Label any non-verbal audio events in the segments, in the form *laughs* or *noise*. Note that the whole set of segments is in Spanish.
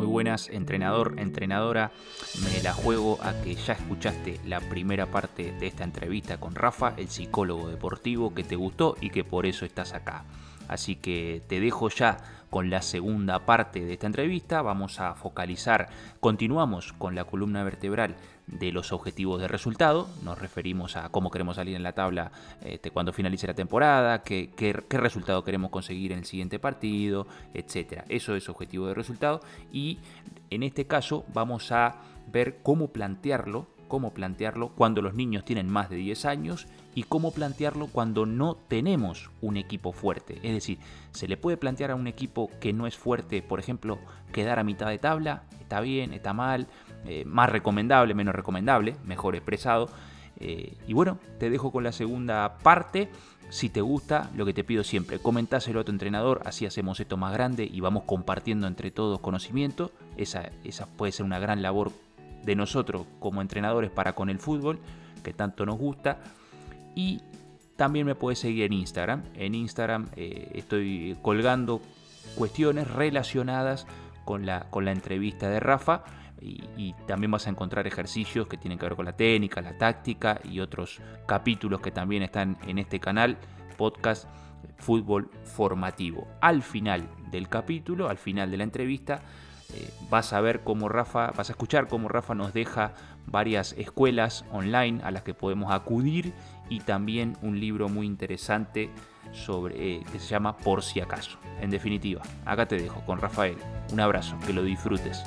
Muy buenas, entrenador, entrenadora. Me la juego a que ya escuchaste la primera parte de esta entrevista con Rafa, el psicólogo deportivo que te gustó y que por eso estás acá. Así que te dejo ya con la segunda parte de esta entrevista. Vamos a focalizar, continuamos con la columna vertebral de los objetivos de resultado. Nos referimos a cómo queremos salir en la tabla este, cuando finalice la temporada, qué, qué, resultado queremos conseguir en el siguiente partido, etc. Eso es objetivo de resultado. Y en este caso vamos a ver cómo plantearlo cómo plantearlo cuando los niños tienen más de 10 años y cómo plantearlo cuando no tenemos un equipo fuerte. Es decir, se le puede plantear a un equipo que no es fuerte, por ejemplo, quedar a mitad de tabla, está bien, está mal, eh, más recomendable, menos recomendable, mejor expresado. Eh, y bueno, te dejo con la segunda parte. Si te gusta, lo que te pido siempre, comentáselo a tu entrenador, así hacemos esto más grande y vamos compartiendo entre todos conocimiento. Esa, esa puede ser una gran labor de nosotros como entrenadores para con el fútbol, que tanto nos gusta. Y también me puedes seguir en Instagram. En Instagram eh, estoy colgando cuestiones relacionadas con la, con la entrevista de Rafa. Y, también vas a encontrar ejercicios que tienen que ver con la técnica, la táctica y otros capítulos que también están en este canal, podcast Fútbol Formativo. Al final del capítulo, al final de la entrevista, eh, vas a ver cómo Rafa, vas a escuchar cómo Rafa nos deja varias escuelas online a las que podemos acudir y también un libro muy interesante sobre, eh, que se llama Por si acaso. En definitiva, acá te dejo con Rafael. Un abrazo, que lo disfrutes.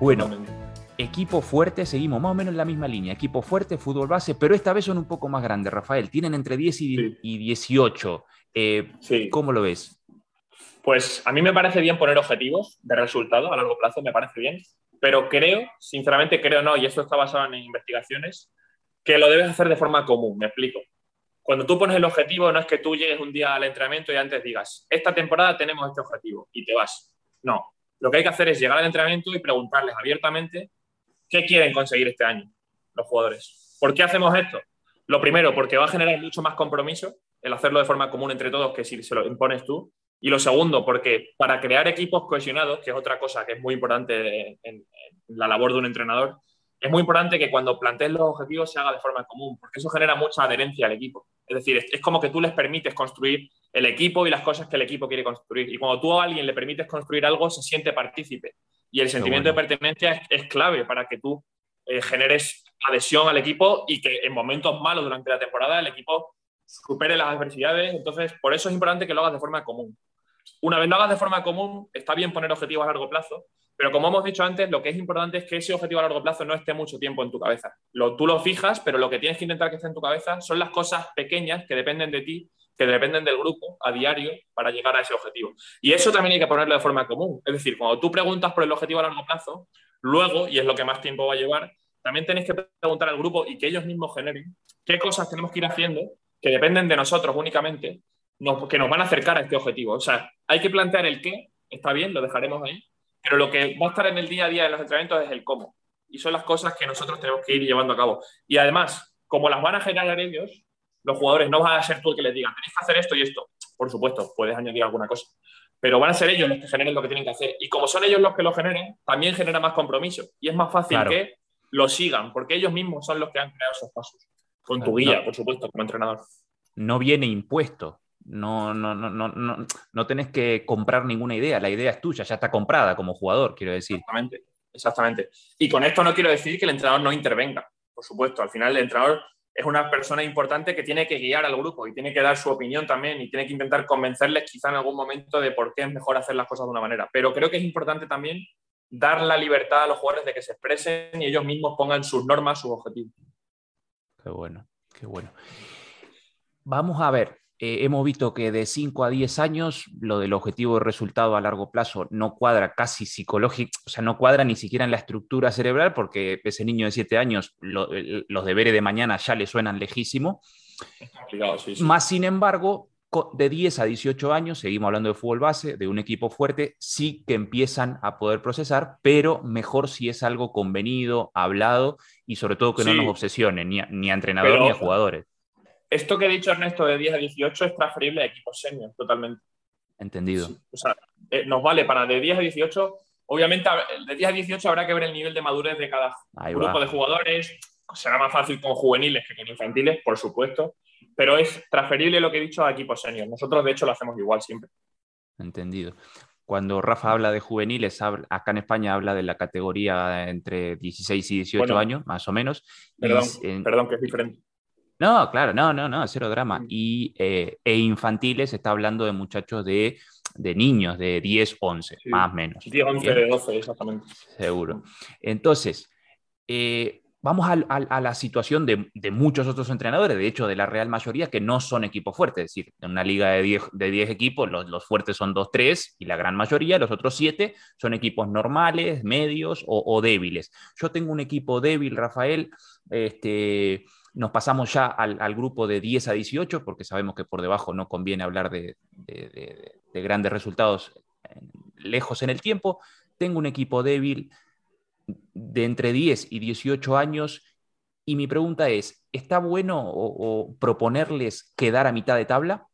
Bueno, equipo fuerte, seguimos más o menos en la misma línea. Equipo fuerte, fútbol base, pero esta vez son un poco más grandes, Rafael. Tienen entre 10 y, 18. Eh, ¿Cómo lo ves? Pues a mí me parece bien poner objetivos de resultado a largo plazo, me parece bien, pero creo, sinceramente creo no, y esto está basado en investigaciones, que lo debes hacer de forma común, me explico. Cuando tú pones el objetivo, no es que tú llegues un día al entrenamiento y antes digas, esta temporada tenemos este objetivo y te vas. No, lo que hay que hacer es llegar al entrenamiento y preguntarles abiertamente qué quieren conseguir este año los jugadores. ¿Por qué hacemos esto? Lo primero, porque va a generar mucho más compromiso el hacerlo de forma común entre todos que si se lo impones tú. Y lo segundo, porque para crear equipos cohesionados, que es otra cosa que es muy importante en, la labor de un entrenador, es muy importante que cuando plantees los objetivos se haga de forma común, porque eso genera mucha adherencia al equipo. Es decir, es, como que tú les permites construir el equipo y las cosas que el equipo quiere construir. Y cuando tú a alguien le permites construir algo, se siente partícipe. Y el sentimiento de pertenencia es, clave para que tú eh, generes adhesión al equipo y que en momentos malos durante la temporada el equipo supere las adversidades. Entonces, por eso es importante que lo hagas de forma común. Una vez lo hagas de forma común, está bien poner objetivos a largo plazo, pero como hemos dicho antes, lo que es importante es que ese objetivo a largo plazo no esté mucho tiempo en tu cabeza. Lo, tú lo fijas, pero lo que tienes que intentar que esté en tu cabeza son las cosas pequeñas que dependen de ti, que dependen del grupo a diario para llegar a ese objetivo. Y eso también hay que ponerlo de forma común. Es decir, cuando tú preguntas por el objetivo a largo plazo, luego, y es lo que más tiempo va a llevar, también tenéis que preguntar al grupo y que ellos mismos generen qué cosas tenemos que ir haciendo que dependen de nosotros únicamente, que nos van a acercar a este objetivo. O sea, hay que plantear el qué, está bien, lo dejaremos ahí, pero lo que va a estar en el día a día de los entrenamientos es el cómo. Y son las cosas que nosotros tenemos que ir llevando a cabo. Y además, como las van a generar ellos, los jugadores no van a ser tú el que les diga, tenéis que hacer esto y esto. Por supuesto, puedes añadir alguna cosa. Pero van a ser ellos los que generen lo que tienen que hacer. Y como son ellos los que lo generen, también genera más compromiso. Y es más fácil que lo sigan, porque ellos mismos son los que han creado esos pasos. Con tu guía, por supuesto, como entrenador. No viene impuesto. No, no, no, no, no, no tenés que comprar ninguna idea, la idea es tuya, ya está comprada como jugador, quiero decir. Exactamente, exactamente. Y con esto no quiero decir que el entrenador no intervenga, por supuesto, al final el entrenador es una persona importante que tiene que guiar al grupo y tiene que dar su opinión también y tiene que intentar convencerles quizá en algún momento de por qué es mejor hacer las cosas de una manera. Pero creo que es importante también dar la libertad a los jugadores de que se expresen y ellos mismos pongan sus normas, sus objetivos. Qué bueno, qué bueno. Vamos a ver, eh, hemos visto que de 5 a 10 años lo del objetivo de resultado a largo plazo no cuadra casi psicológico, o sea, no cuadra ni siquiera en la estructura cerebral porque ese niño de 7 años los deberes de mañana ya le suenan lejísimo. Más sin embargo, de 10 a 18 años, seguimos hablando de fútbol base, de un equipo fuerte, sí que empiezan a poder procesar, pero mejor si es algo convenido, hablado y sobre todo que no nos obsesione ni a, ni a entrenador ni a jugadores. Esto que he dicho Ernesto de 10 a 18 es transferible a equipos senior, totalmente. Entendido. o sea, eh, nos vale para de 10 a 18. Obviamente, de 10 a 18 habrá que ver el nivel de madurez de cada grupo de jugadores. Será más fácil con juveniles que con infantiles, por supuesto, pero es transferible lo que he dicho a equipos senior. Nosotros, de hecho, lo hacemos igual siempre. Entendido. Cuando Rafa habla de juveniles, acá en España habla de la categoría entre 16 y 18 años, más o menos. Perdón, perdón, que es diferente. No, claro, no, no, no, cero drama. Mm. Y, eh, e infantiles está hablando de muchachos de, niños de 10, 11, más o menos. 10, 11, 12, exactamente. Seguro. Entonces, eh, vamos a, la situación de, muchos otros entrenadores, de hecho, de la real mayoría, que no son equipos fuertes. Es decir, en una liga de 10, de equipos, los, fuertes son 2, 3 y la gran mayoría, los otros 7, son equipos normales, medios o, o débiles. Yo tengo un equipo débil, Rafael, este nos pasamos ya al, grupo de 10 a 18, porque sabemos que por debajo no conviene hablar de, grandes resultados lejos en el tiempo. Tengo un equipo débil de entre 10 y 18 años y mi pregunta es, ¿está bueno o, proponerles quedar a mitad de tabla?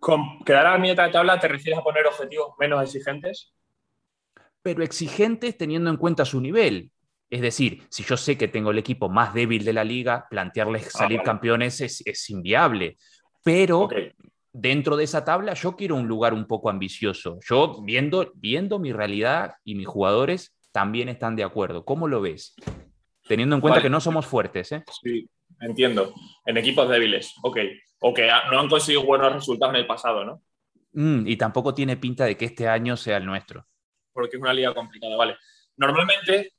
¿Con quedar a mitad de tabla te refieres a poner objetivos menos exigentes? Pero exigentes teniendo en cuenta su nivel. Es decir, si yo sé que tengo el equipo más débil de la liga, plantearles ah, salir campeones es, inviable. Pero dentro de esa tabla yo quiero un lugar un poco ambicioso. Yo viendo, viendo mi realidad y mis jugadores también están de acuerdo. ¿Cómo lo ves? Teniendo en cuenta que no somos fuertes. ¿eh? Sí, entiendo. En equipos débiles, ok. O que no han conseguido buenos resultados en el pasado, ¿no? Mm, y tampoco tiene pinta de que este año sea el nuestro. Porque es una liga complicada, vale. Normalmente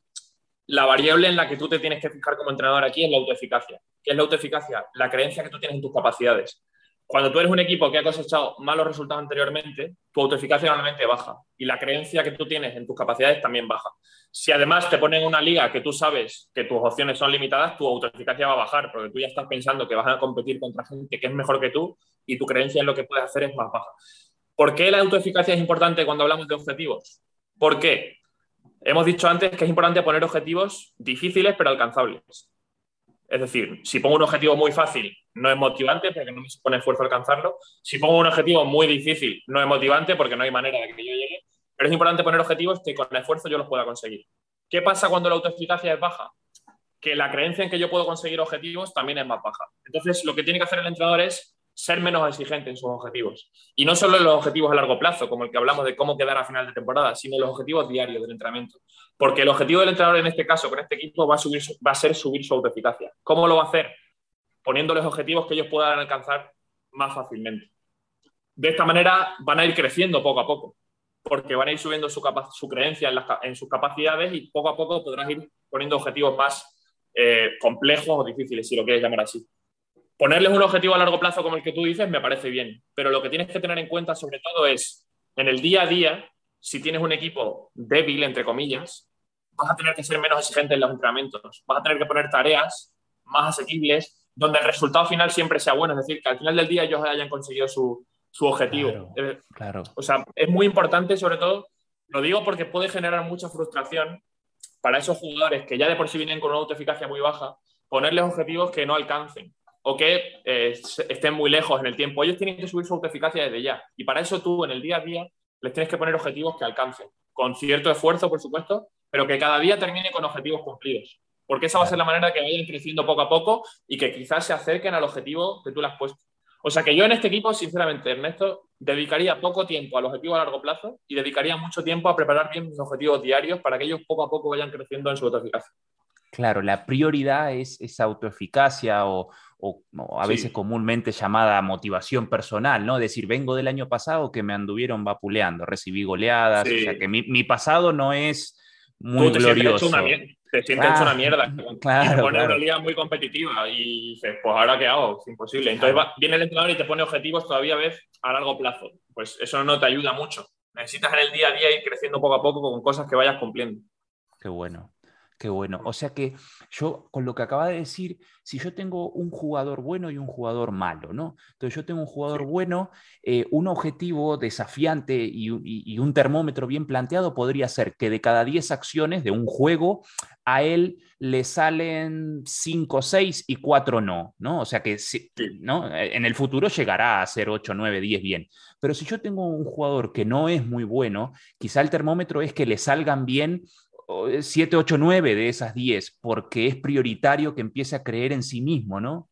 la variable en la que tú te tienes que fijar como entrenador aquí es la autoeficacia. ¿Qué es la autoeficacia? La creencia que tú tienes en tus capacidades. Cuando tú eres un equipo que ha cosechado malos resultados anteriormente, tu autoeficacia normalmente baja y la creencia que tú tienes en tus capacidades también baja. Si además te ponen en una liga que tú sabes que tus opciones son limitadas, tu autoeficacia va a bajar porque tú ya estás pensando que vas a competir contra gente que es mejor que tú y tu creencia en lo que puedes hacer es más baja. ¿Por qué la autoeficacia es importante cuando hablamos de objetivos? ¿Por qué? Hemos dicho antes que es importante poner objetivos difíciles pero alcanzables. Es decir, si pongo un objetivo muy fácil, no es motivante porque no me supone esfuerzo alcanzarlo. Si pongo un objetivo muy difícil, no es motivante porque no hay manera de que yo llegue. Pero es importante poner objetivos que con esfuerzo yo los pueda conseguir. ¿Qué pasa cuando la autoeficacia es baja? Que la creencia en que yo puedo conseguir objetivos también es más baja. Entonces, lo que tiene que hacer el entrenador es ser menos exigente en sus objetivos. Y no solo en los objetivos a largo plazo, como el que hablamos de cómo quedar a final de temporada, sino en los objetivos diarios del entrenamiento. Porque el objetivo del entrenador en este caso, con este equipo, va a, ser subir su autoeficacia. ¿Cómo lo va a hacer? Poniéndoles objetivos que ellos puedan alcanzar más fácilmente. De esta manera van a ir creciendo poco a poco, porque van a ir subiendo su, su creencia en, sus capacidades y poco a poco podrás ir poniendo objetivos más eh, complejos o difíciles, si lo quieres llamar así ponerles un objetivo a largo plazo como el que tú dices me parece bien, pero lo que tienes que tener en cuenta sobre todo es en el día a día, si tienes un equipo débil, entre comillas, vas a tener que ser menos exigente en los entrenamientos, vas a tener que poner tareas más asequibles donde el resultado final siempre sea bueno, es decir, que al final del día ellos hayan conseguido su, objetivo. Eh, claro, O sea, es muy importante sobre todo, lo digo porque puede generar mucha frustración para esos jugadores que ya de por sí vienen con una autoeficacia muy baja, ponerles objetivos que no alcancen o que eh, estén muy lejos en el tiempo. Ellos tienen que subir su autoeficacia desde ya. Y para eso tú en el día a día les tienes que poner objetivos que alcancen, con cierto esfuerzo, por supuesto, pero que cada día termine con objetivos cumplidos. Porque esa va a ser la manera que vayan creciendo poco a poco y que quizás se acerquen al objetivo que tú le has puesto. O sea que yo en este equipo, sinceramente, Ernesto, dedicaría poco tiempo al objetivo a largo plazo y dedicaría mucho tiempo a preparar bien mis objetivos diarios para que ellos poco a poco vayan creciendo en su autoeficacia. Claro, la prioridad es esa autoeficacia o, o, a veces comúnmente llamada motivación personal, ¿no? Decir, vengo del año pasado que me anduvieron vapuleando, recibí goleadas, o sea que mi, pasado no es muy te glorioso. te sientes hecho una mierda. *laughs* Claro, y te pone una liga muy competitiva y dices, pues ahora qué hago, es imposible. Entonces viene el entrenador y te pone objetivos todavía vez a largo plazo. Pues eso no te ayuda mucho. Necesitas en el día a día ir creciendo poco a poco con cosas que vayas cumpliendo. Qué bueno. Qué bueno. O sea que yo, con lo que acaba de decir, si yo tengo un jugador bueno y un jugador malo, ¿no? Entonces yo tengo un jugador bueno, eh, un objetivo desafiante y, un termómetro bien planteado podría ser que de cada 10 acciones de un juego, a él le salen 5, 6 y 4 no, ¿no? O sea que ¿no? en el futuro llegará a ser 8, 9, 10 bien. Pero si yo tengo un jugador que no es muy bueno, quizá el termómetro es que le salgan bien 7, 8, 9 de esas 10, porque es prioritario que empiece a creer en sí mismo, ¿no?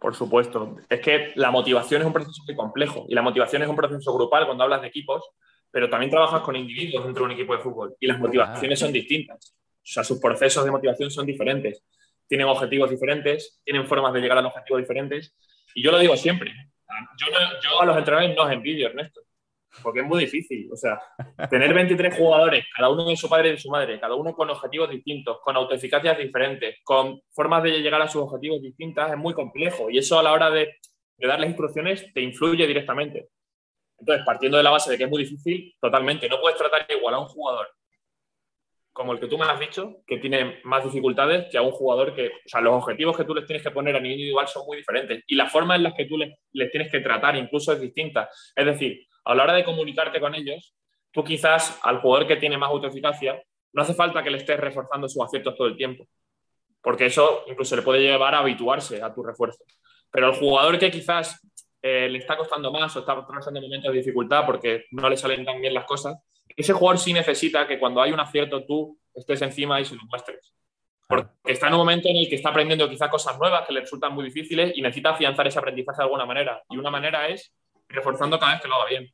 Por supuesto. Es que la motivación es un proceso muy complejo y la motivación es un proceso grupal cuando hablas de equipos, pero también trabajas con individuos dentro de un equipo de fútbol y las motivaciones son distintas. O sea, sus procesos de motivación son diferentes. Tienen objetivos diferentes, tienen formas de llegar a los objetivos diferentes. Y yo lo digo siempre. Yo, yo a los entrenadores no os envidio, Ernesto porque es muy difícil. O sea, tener 23 jugadores, cada uno de su padre y de su madre, cada uno con objetivos distintos, con autoeficacias diferentes, con formas de llegar a sus objetivos distintas, es muy complejo. Y eso a la hora de, darles instrucciones te influye directamente. Entonces, partiendo de la base de que es muy difícil, totalmente, no puedes tratar igual a un jugador como el que tú me has dicho, que tiene más dificultades que a un jugador que, o sea, los objetivos que tú les tienes que poner a nivel individual son muy diferentes y la forma en la que tú les tienes que tratar incluso es distinta. Es decir, a la hora de comunicarte con ellos, tú quizás al jugador que tiene más autoeficacia, no hace falta que le estés reforzando sus aciertos todo el tiempo, porque eso incluso le puede llevar a habituarse a tu refuerzo. Pero al jugador que quizás eh, le está costando más o está pasando momentos de dificultad porque no le salen tan bien las cosas, ese jugador sí necesita que cuando hay un acierto tú estés encima y se lo muestres. Porque está en un momento en el que está aprendiendo quizás cosas nuevas que le resultan muy difíciles y necesita afianzar ese aprendizaje de alguna manera. Y una manera es reforzando cada vez que lo haga bien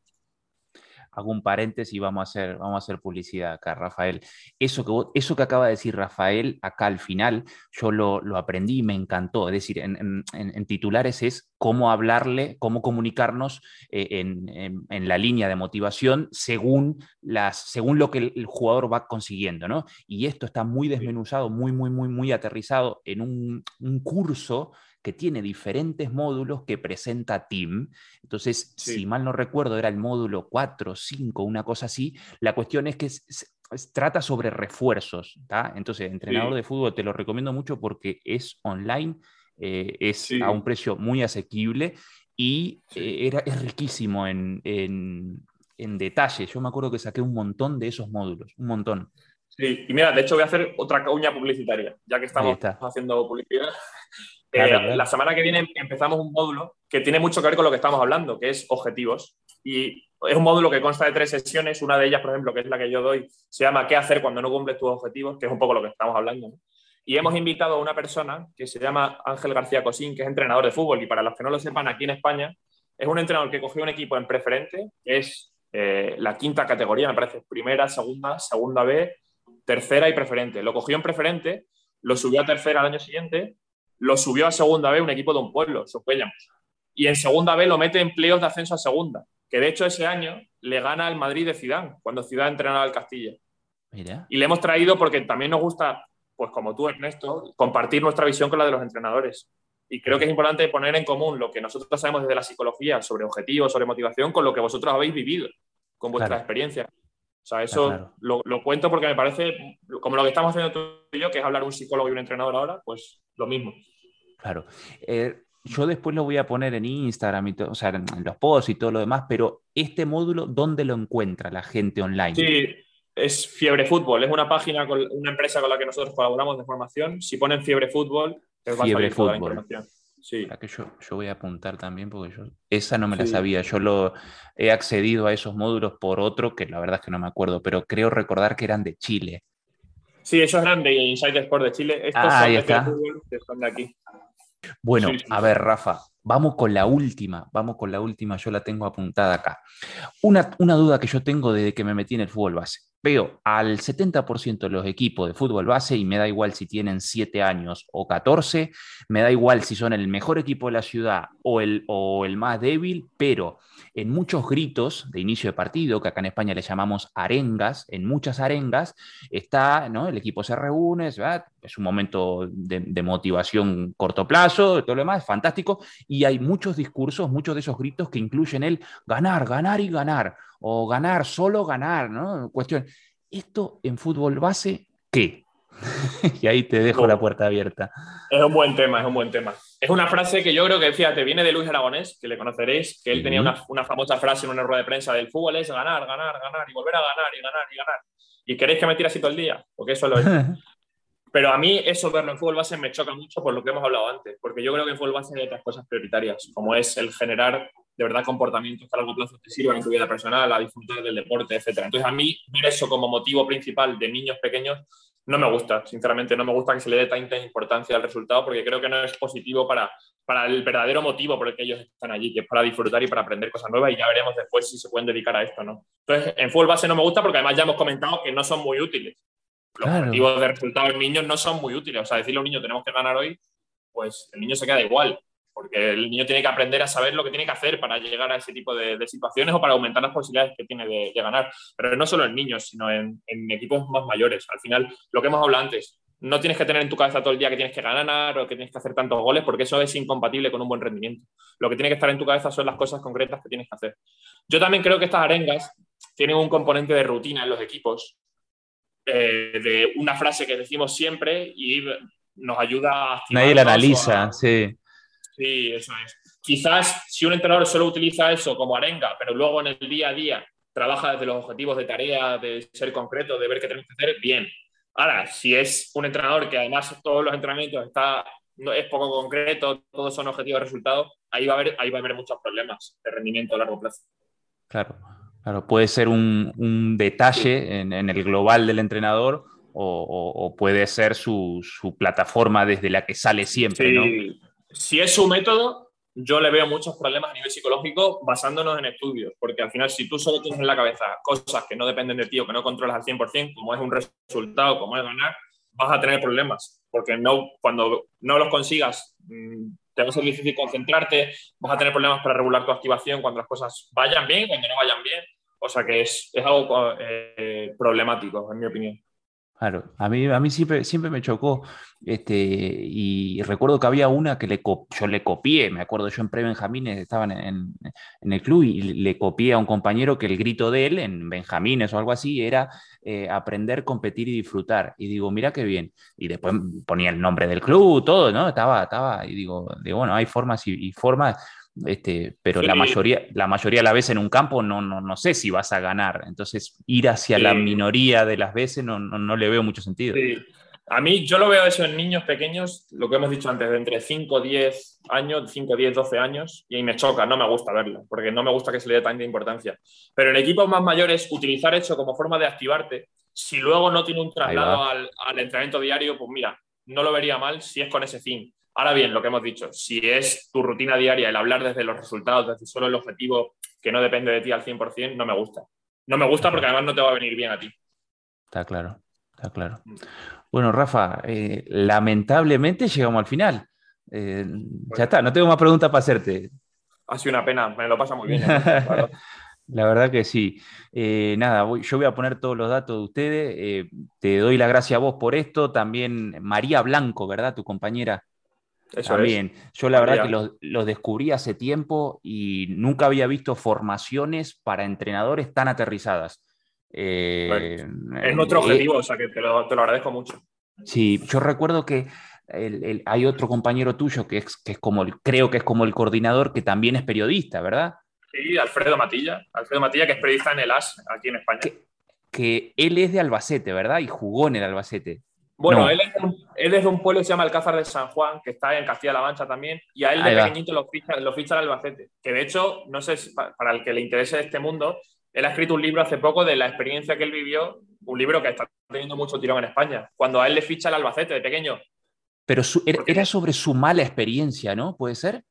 hago un paréntesis y vamos a hacer, vamos a hacer publicidad acá, Rafael. Eso que, eso que acaba de decir Rafael acá al final, yo lo, aprendí y me encantó. Es decir, en, titulares es cómo hablarle, cómo comunicarnos eh, en, la línea de motivación según, las, según lo que el, jugador va consiguiendo, ¿no? Y esto está muy desmenuzado, muy, muy, muy, muy aterrizado en un, un curso que tiene diferentes módulos que presenta Team. Entonces, si mal no recuerdo, era el módulo 4, 5, una cosa así. La cuestión es que trata sobre refuerzos. Entonces, entrenador de fútbol te lo recomiendo mucho porque es online, eh, es a un precio muy asequible y eh, era, es riquísimo en, en, detalle. Yo me acuerdo que saqué un montón de esos módulos, un montón. Sí, y mira, de hecho voy a hacer otra cuña publicitaria, ya que estamos haciendo publicidad. Eh, la semana que viene empezamos un módulo que tiene mucho que ver con lo que estamos hablando, que es objetivos. Y es un módulo que consta de tres sesiones. Una de ellas, por ejemplo, que es la que yo doy, se llama ¿Qué hacer cuando no cumples tus objetivos? que es un poco lo que estamos hablando. Y hemos invitado a una persona que se llama Ángel García Cosín, que es entrenador de fútbol. Y para los que no lo sepan, aquí en España es un entrenador que cogió un equipo en preferente, que es eh, la quinta categoría, me parece, primera, segunda, segunda B, tercera y preferente. Lo cogió en preferente, lo subió a tercera al año siguiente lo subió a segunda B un equipo de un pueblo, Socuellamos. Y en segunda B lo mete en empleos de ascenso a segunda, que de hecho ese año le gana al Madrid de Zidane, cuando Zidane entrenaba al Castilla. Y le hemos traído porque también nos gusta, pues como tú, Ernesto, compartir nuestra visión con la de los entrenadores. Y creo que es importante poner en común lo que nosotros sabemos desde la psicología sobre objetivos, sobre motivación, con lo que vosotros habéis vivido, con vuestra experiencia. O sea, eso lo, cuento porque me parece, como lo que estamos haciendo tú y yo, que es hablar un psicólogo y un entrenador ahora, pues lo mismo. Claro. Eh, yo después lo voy a poner en Instagram, y o sea, en los posts y todo lo demás, pero este módulo, ¿dónde lo encuentra la gente online? Sí, es Fiebre Fútbol, es una página, con una empresa con la que nosotros colaboramos de formación. Si ponen Fiebre Fútbol, es Fiebre Fútbol. Sí. que yo, yo, voy a apuntar también porque yo esa no me la sabía. Yo lo he accedido a esos módulos por otro que la verdad es que no me acuerdo, pero creo recordar que eran de Chile. Sí, esos eran de Inside Sport de Chile. Estos ah, son de Fútbol, que son de aquí. Bueno, a ver, Rafa, vamos con la última, vamos con la última, yo la tengo apuntada acá. Una, una duda que yo tengo desde que me metí en el fútbol base. Veo al 70% de los equipos de fútbol base y me da igual si tienen 7 años o 14, me da igual si son el mejor equipo de la ciudad o el, o el más débil, pero en muchos gritos de inicio de partido, que acá en España le llamamos arengas, en muchas arengas, está, ¿no? El equipo se reúne, es un momento de, motivación corto plazo, todo lo demás, fantástico, y hay muchos discursos, muchos de esos gritos que incluyen el ganar, ganar y ganar, o ganar, solo ganar, ¿no? Cuestión, ¿esto en fútbol base qué? *laughs* y ahí te dejo la puerta abierta. Es un buen tema, es un buen tema. Es una frase que yo creo que, fíjate, viene de Luis Aragonés, que le conoceréis, que él tenía una, famosa frase en una rueda de prensa del fútbol, es ganar, ganar, ganar, y volver a ganar, y ganar, y ganar. ¿Y queréis que me tire así todo el día? Porque eso lo es. *laughs* Pero a mí eso verlo en fútbol base me choca mucho por lo que hemos hablado antes, porque yo creo que en fútbol base hay otras cosas prioritarias, como es el generar de verdad comportamientos que a largo plazo te sirvan en tu vida personal, a disfrutar del deporte, etc. Entonces a mí ver eso como motivo principal de niños pequeños no me gusta, sinceramente, no me gusta que se le dé tanta importancia al resultado porque creo que no es positivo para, para el verdadero motivo por el que ellos están allí, que es para disfrutar y para aprender cosas nuevas y ya veremos después si se pueden dedicar a esto no. Entonces, en fútbol base no me gusta porque además ya hemos comentado que no son muy útiles. Los objetivos de resultados en niños no son muy útiles. O sea, decirle a un niño tenemos que ganar hoy, pues el niño se queda igual porque el niño tiene que aprender a saber lo que tiene que hacer para llegar a ese tipo de, situaciones o para aumentar las posibilidades que tiene de, ganar. Pero no solo en niños, sino en, equipos más mayores. Al final, lo que hemos hablado antes, no tienes que tener en tu cabeza todo el día que tienes que ganar o que tienes que hacer tantos goles, porque eso es incompatible con un buen rendimiento. Lo que tiene que estar en tu cabeza son las cosas concretas que tienes que hacer. Yo también creo que estas arengas tienen un componente de rutina en los equipos, eh, de una frase que decimos siempre y nos ayuda a... Nadie la analiza, sí Sí, eso es. Quizás si un entrenador solo utiliza eso como arenga, pero luego en el día a día trabaja desde los objetivos de tarea, de ser concreto, de ver qué tenemos que hacer, bien. Ahora, si es un entrenador que además todos los entrenamientos está, es poco concreto, todos son objetivos de resultados, ahí va a haber, ahí va a haber muchos problemas de rendimiento a largo plazo. Claro, claro. puede ser un, detalle en, el global del entrenador o, puede ser su, plataforma desde la que sale siempre, ¿no? si es su método, yo le veo muchos problemas a nivel psicológico basándonos en estudios, porque al final si tú solo tienes en la cabeza cosas que no dependen de ti o que no controlas al 100%, como es un resultado, como es ganar, vas a tener problemas, porque no, cuando no los consigas mm, te va a ser difícil concentrarte, vas a tener problemas para regular tu activación cuando las cosas vayan bien, cuando no vayan bien, o sea que es, algo eh, problemático, en mi opinión. Claro, a mí, a mí siempre, siempre me chocó, este, y recuerdo que había una que le yo le copié, me acuerdo yo en pre-Benjamines, estaban en, el club y le copié a un compañero que el grito de él en Benjamines o algo así era eh, aprender, competir y disfrutar. Y digo, mira qué bien. Y después ponía el nombre del club, todo, ¿no? Estaba, estaba, y digo, digo bueno, hay formas y formas este, pero la, mayoría, la mayoría de las veces en un campo no, no, no sé si vas a ganar. Entonces, ir hacia la minoría de las veces no, no, le veo mucho sentido. A mí, yo lo veo eso en niños pequeños, lo que hemos dicho antes, de entre 5, 10 años, 5, 10, 12 años, y ahí me choca, no me gusta verlo, porque no me gusta que se le dé tanta importancia. Pero en equipos más mayores, utilizar eso como forma de activarte, si luego no tiene un traslado al, al entrenamiento diario, pues mira, no lo vería mal si es con ese fin. Ahora bien, lo que hemos dicho, si es tu rutina diaria el hablar desde los resultados, desde solo el objetivo que no depende de ti al 100%, no me gusta. No me gusta porque además no te va a venir bien a ti. Está claro, está claro. Bueno, Rafa, eh, lamentablemente llegamos al final. Eh, ya está, no tengo más preguntas para hacerte. Ha sido una pena, me lo pasa muy bien. *laughs* La verdad que sí. Eh, nada, yo voy a poner todos los datos de ustedes. te doy la gracia a vos por esto. También María Blanco, ¿verdad? Tu compañera también. Yo la verdad que los, descubrí hace tiempo y nunca había visto formaciones para entrenadores tan aterrizadas. Eh, es nuestro eh, objetivo, o sea que te lo, agradezco mucho. Sí, yo recuerdo que hay otro compañero tuyo que es, que es como, creo que es como el coordinador, que también es periodista, ¿verdad? Sí, Alfredo Matilla. Alfredo Matilla, que es periodista en el AS, aquí en España. que él es de Albacete, ¿verdad? Y jugó en el Albacete. Bueno, él, es de un, pueblo que se llama Alcázar de San Juan, que está en Castilla-La Mancha también, y a él de pequeñito lo ficha, lo ficha el Albacete. Que de hecho, no sé, si, para el que le interese este mundo, él ha escrito un libro hace poco de la experiencia que él vivió, un libro que está teniendo mucho tirón en España, cuando a él le ficha el Albacete de pequeño. Pero era sobre su mala experiencia, ¿no? ¿Puede ser?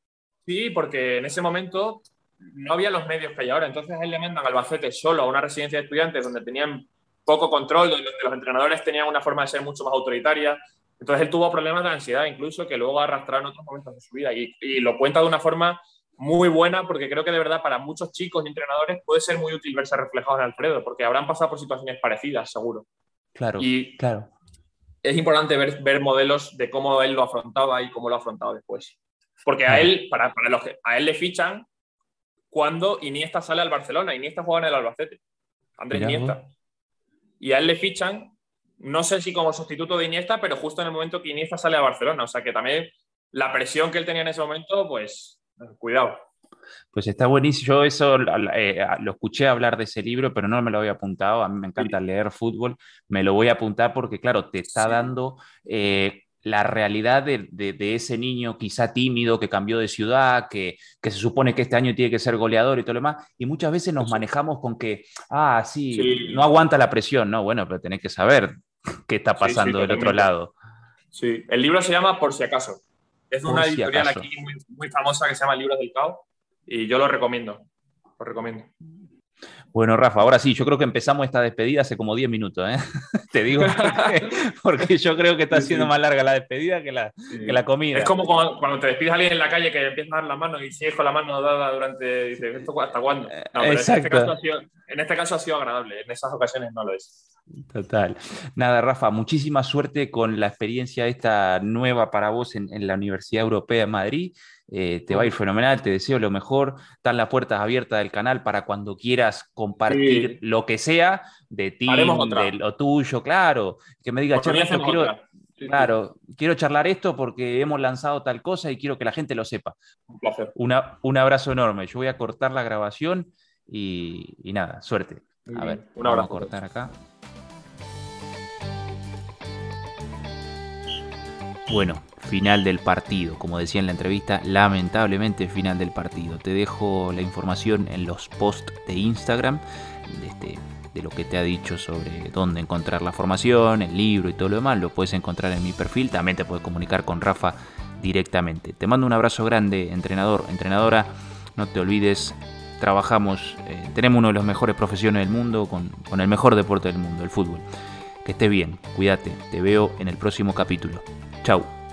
Sí, porque en ese momento no había los medios que hay ahora. Entonces a él le mandan Albacete solo a una residencia de estudiantes donde tenían poco control, donde los entrenadores tenían una forma de ser mucho más autoritaria. Entonces él tuvo problemas de ansiedad incluso que luego arrastraron en otros momentos de su vida y, lo cuenta de una forma muy buena porque creo que de verdad para muchos chicos y entrenadores puede ser muy útil verse reflejado en Alfredo porque habrán pasado por situaciones parecidas, seguro. Claro, y claro. Es importante ver, ver modelos de cómo él lo afrontaba y cómo lo ha afrontado después. Porque a él, para, para los a él le fichan cuando Iniesta sale al Barcelona. Iniesta juega en el Albacete. Andrés Iniesta y a él le fichan, no sé si como sustituto de Iniesta, pero justo en el momento que Iniesta sale a Barcelona. O sea que también la presión que él tenía en ese momento, pues cuidado. Pues está buenísimo. Yo eso eh, lo escuché hablar de ese libro, pero no me lo había apuntado. A mí me encanta leer fútbol. Me lo voy a apuntar porque, claro, te está dando eh, la realidad de, ese niño quizá tímido que cambió de ciudad, que, se supone que este año tiene que ser goleador y todo lo demás. Y muchas veces nos manejamos con que, ah, sí, no aguanta la presión. No, bueno, pero tenés que saber qué está pasando del otro lado. Sí, el libro se llama Por si acaso. Es una editorial aquí muy, muy, famosa que se llama Libros del Caos y yo lo recomiendo. Lo recomiendo. Bueno, Rafa, ahora sí, yo creo que empezamos esta despedida hace como 10 minutos, ¿eh? *laughs* Te digo, *laughs* porque, yo creo que está siendo más larga la despedida que la, la comida. Es como cuando, te despides a alguien en la calle que empieza a dar la mano y sigues con la mano dada durante. Dices, ¿hasta cuándo? No, pero Exacto. En, este caso ha sido, en este caso ha sido agradable, en esas ocasiones no lo es. Total. Nada, Rafa, muchísima suerte con la experiencia esta nueva para vos en, la Universidad Europea de Madrid. Eh, te va a ir fenomenal, te deseo lo mejor. Están las puertas abiertas del canal para cuando quieras compartir lo que sea de ti, de lo tuyo, claro. Que me digas, quiero, claro, quiero charlar esto porque hemos lanzado tal cosa y quiero que la gente lo sepa. Un placer. un abrazo enorme. Yo voy a cortar la grabación y, nada, suerte. A ver, un abrazo. Vamos a cortar acá. Bueno, final del partido. Como decía en la entrevista, lamentablemente final del partido. Te dejo la información en los posts de Instagram de, este, de lo que te ha dicho sobre dónde encontrar la formación, el libro y todo lo demás. Lo puedes encontrar en mi perfil. También te puedes comunicar con Rafa directamente. Te mando un abrazo grande, entrenador, entrenadora. No te olvides, trabajamos, eh, tenemos uno de los mejores profesiones del mundo con, con el mejor deporte del mundo, el fútbol. Que estés bien, cuídate, te veo en el próximo capítulo. Ciao.